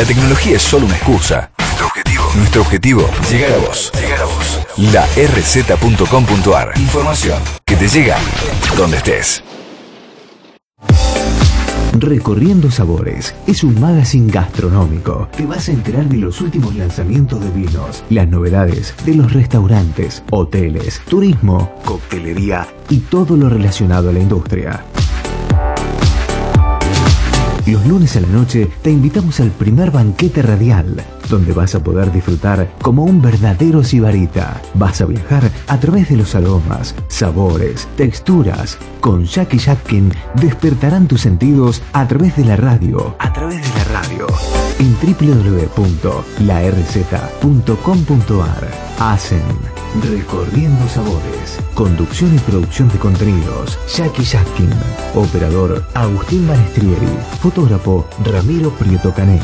La tecnología es solo una excusa. Nuestro objetivo, nuestro objetivo, llegar a vos. Llegar a vos. La rz.com.ar. Información que te llega donde estés. Recorriendo Sabores es un magazine gastronómico. Te vas a enterar de los últimos lanzamientos de vinos, las novedades de los restaurantes, hoteles, turismo, coctelería y todo lo relacionado a la industria. Los lunes a la noche te invitamos al primer banquete radial, donde vas a poder disfrutar como un verdadero sibarita. Vas a viajar a través de los aromas, sabores, texturas. Con Jackie Jackin despertarán tus sentidos a través de la radio. A través de la radio. En www.larz.com.ar. Hacen Recorriendo Sabores. Conducción y producción de contenidos. Jackie Jackin. Operador Agustín Manestrieri. Fotógrafo Ramiro Prieto Cané.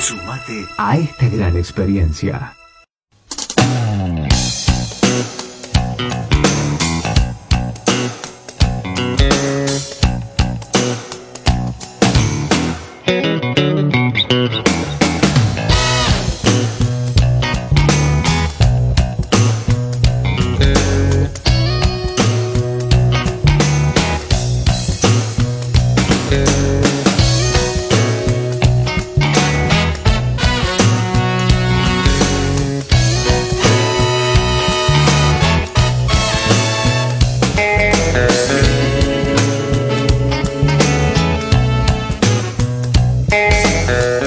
Sumate a esta gran experiencia. Música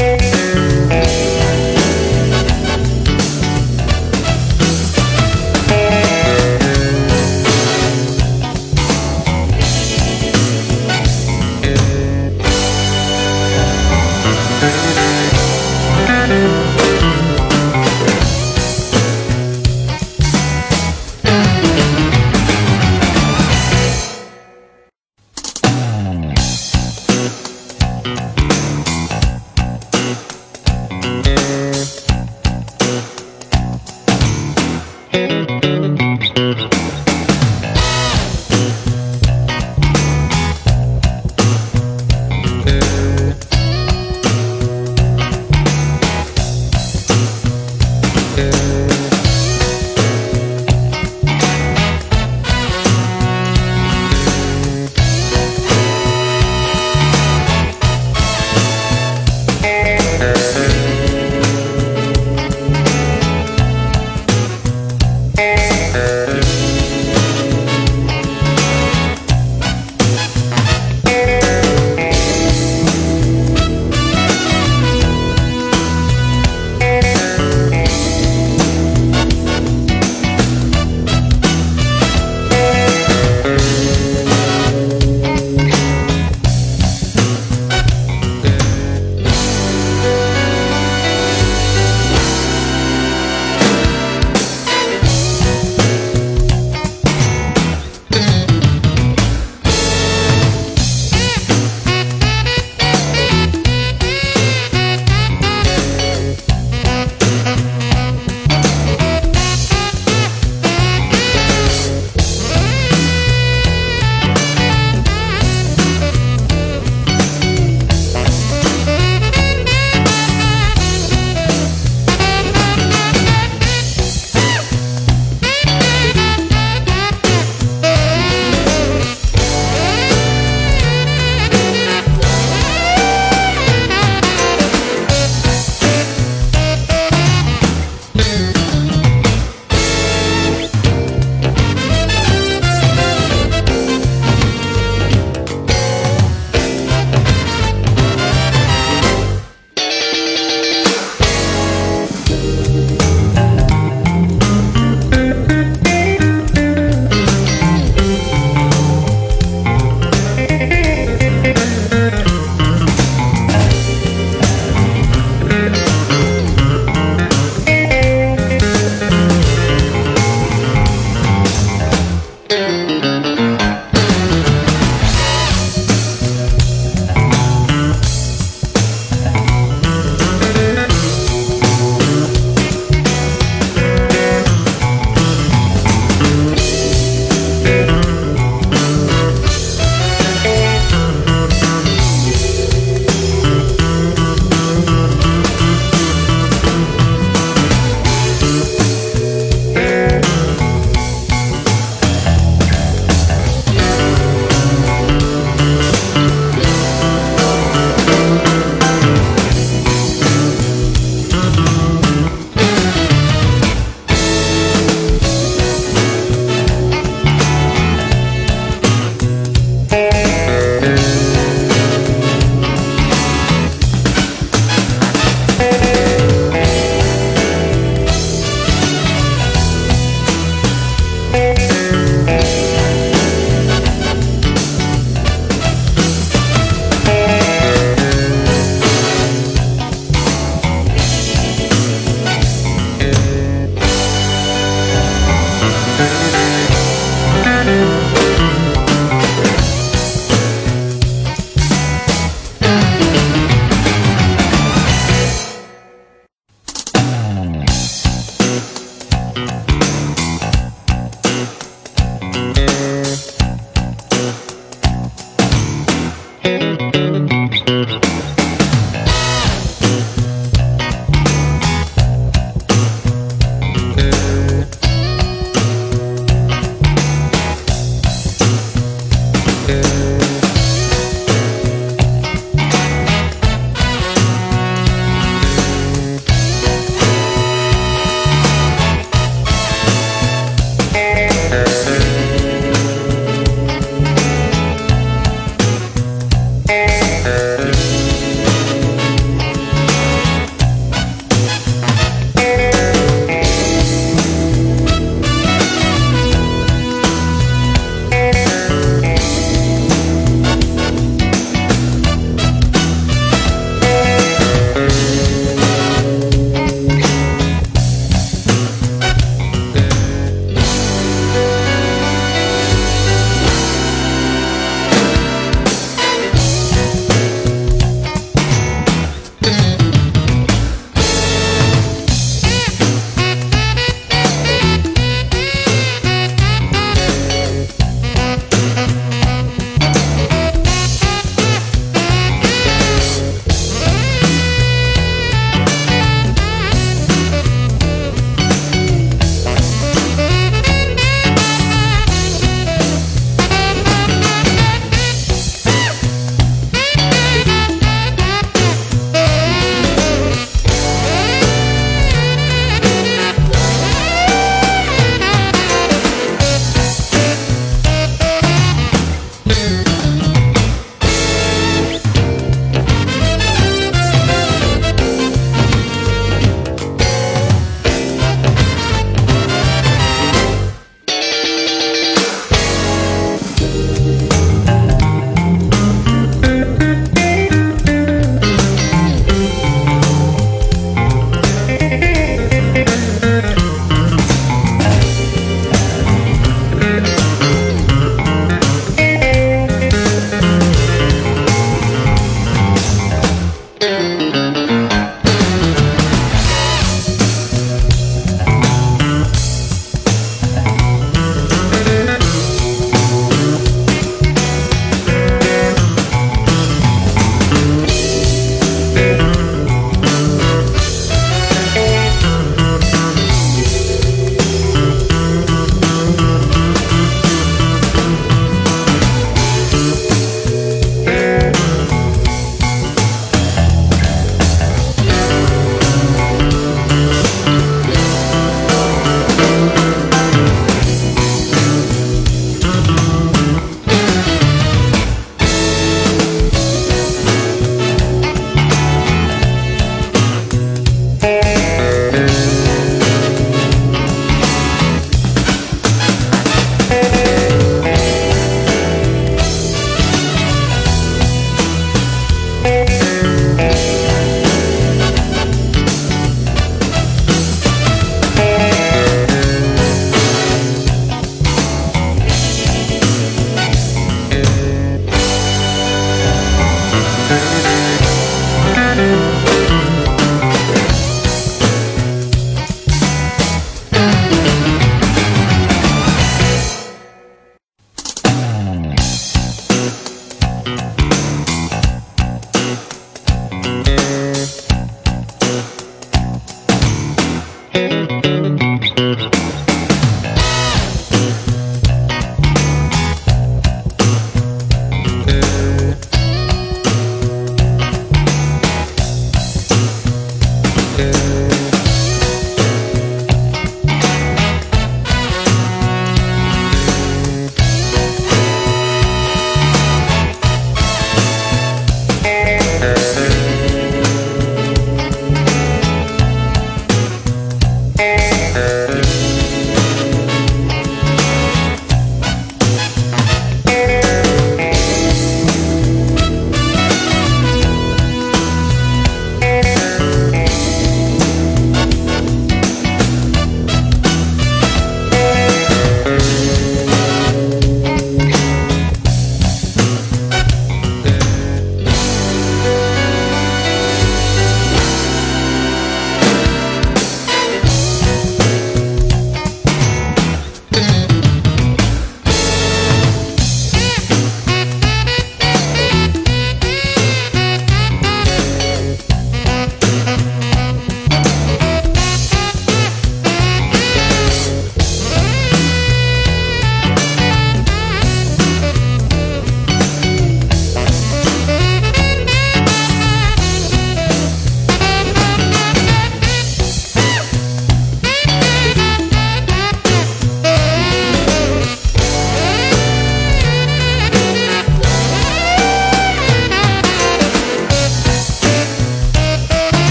Thank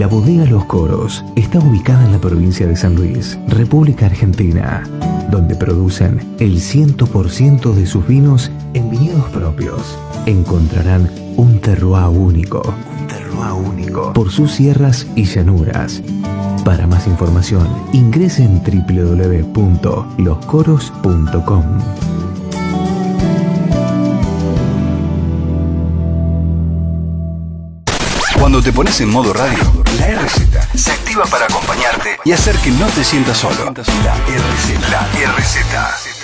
La bodega Los Coros está ubicada en la provincia de San Luis, República Argentina, donde producen el 100% de sus vinos en viñedos propios. Encontrarán un terroir único, un terroir único por sus sierras y llanuras. Para más información, ingrese en www.loscoros.com. Cuando te pones en modo radio, la RZ se activa para acompañarte y hacer que no te sientas solo. La RZ, la RZ.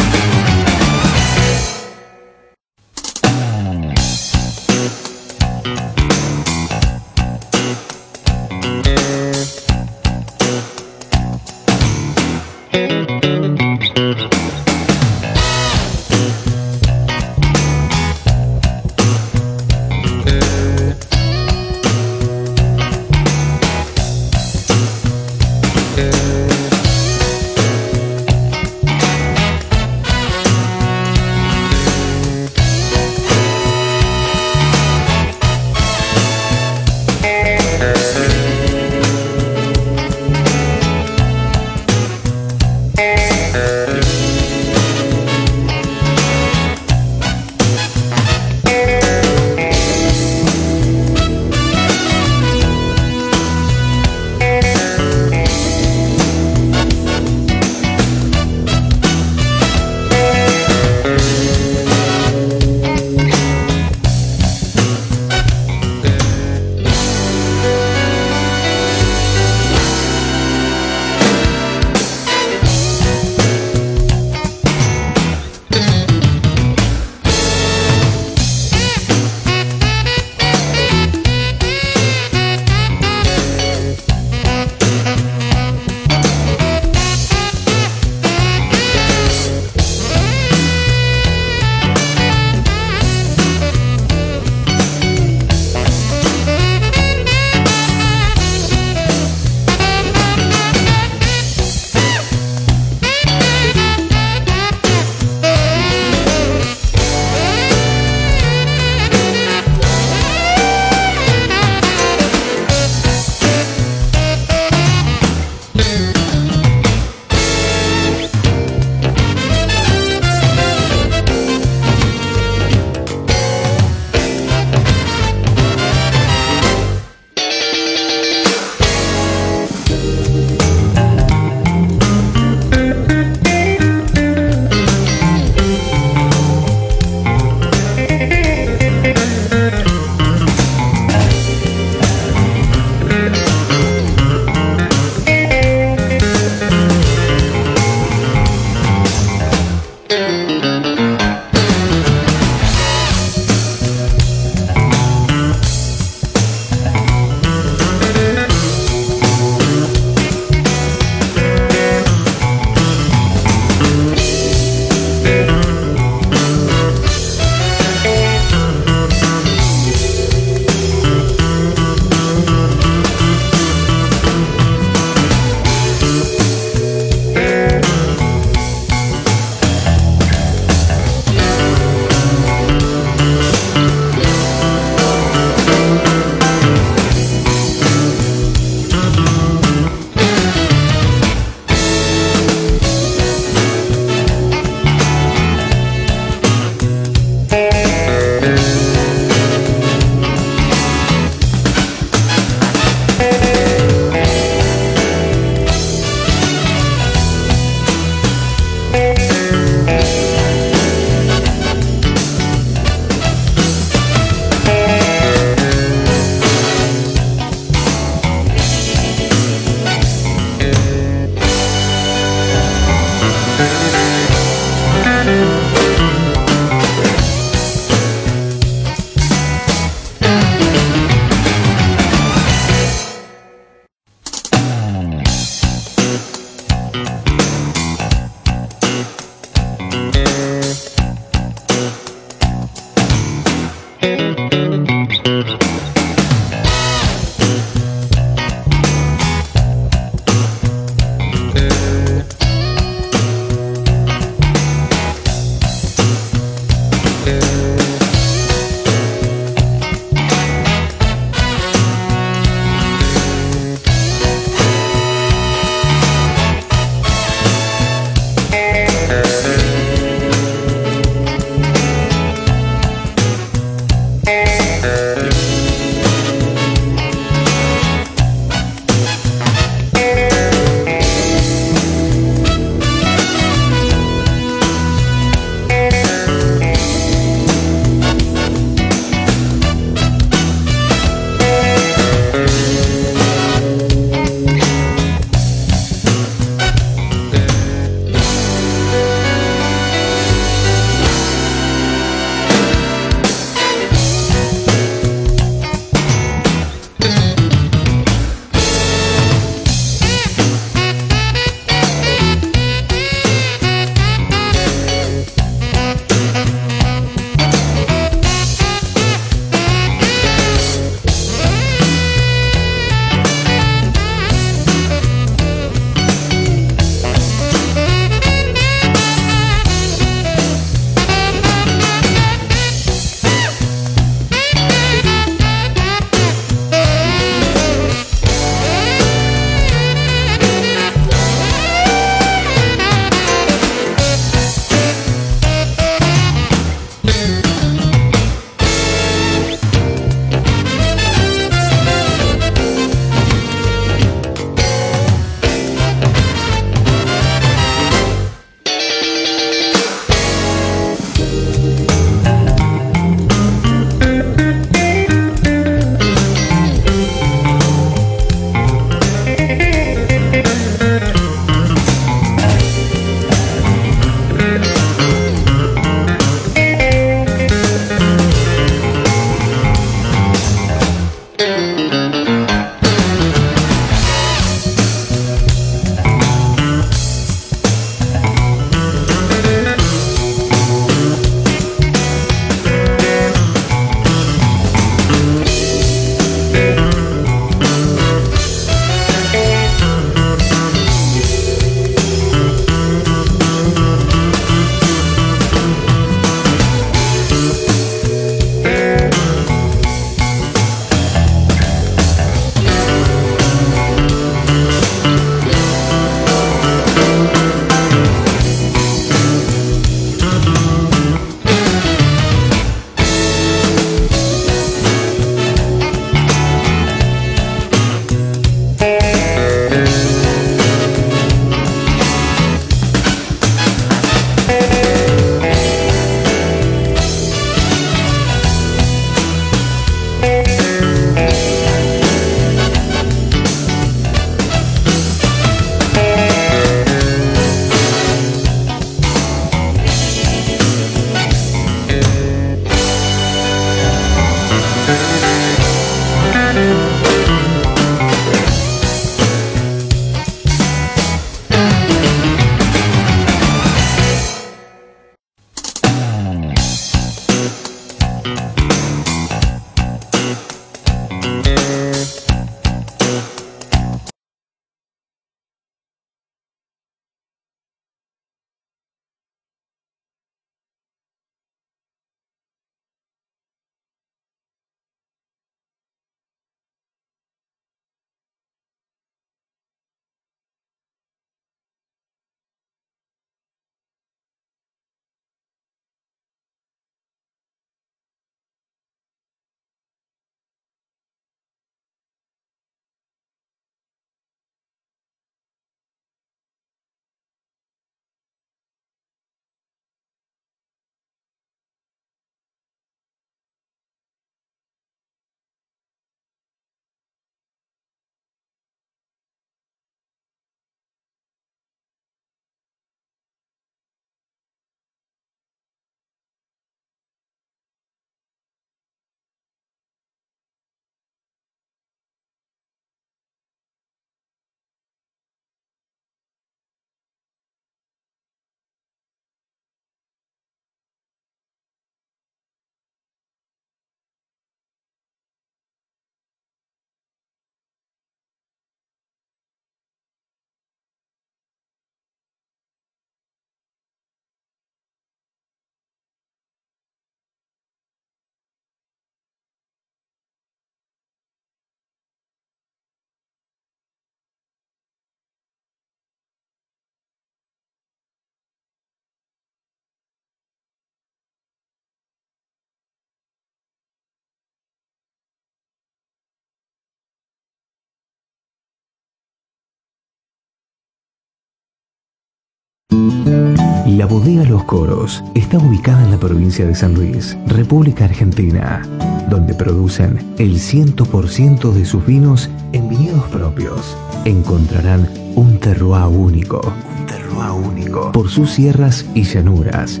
La bodega Los Coros está ubicada en la provincia de San Luis, República Argentina, donde producen el 100% de sus vinos en viñedos propios. Encontrarán un terroir único, un terroir único por sus sierras y llanuras.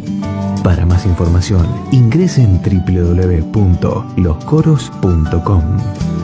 Para más información, ingrese en www.loscoros.com.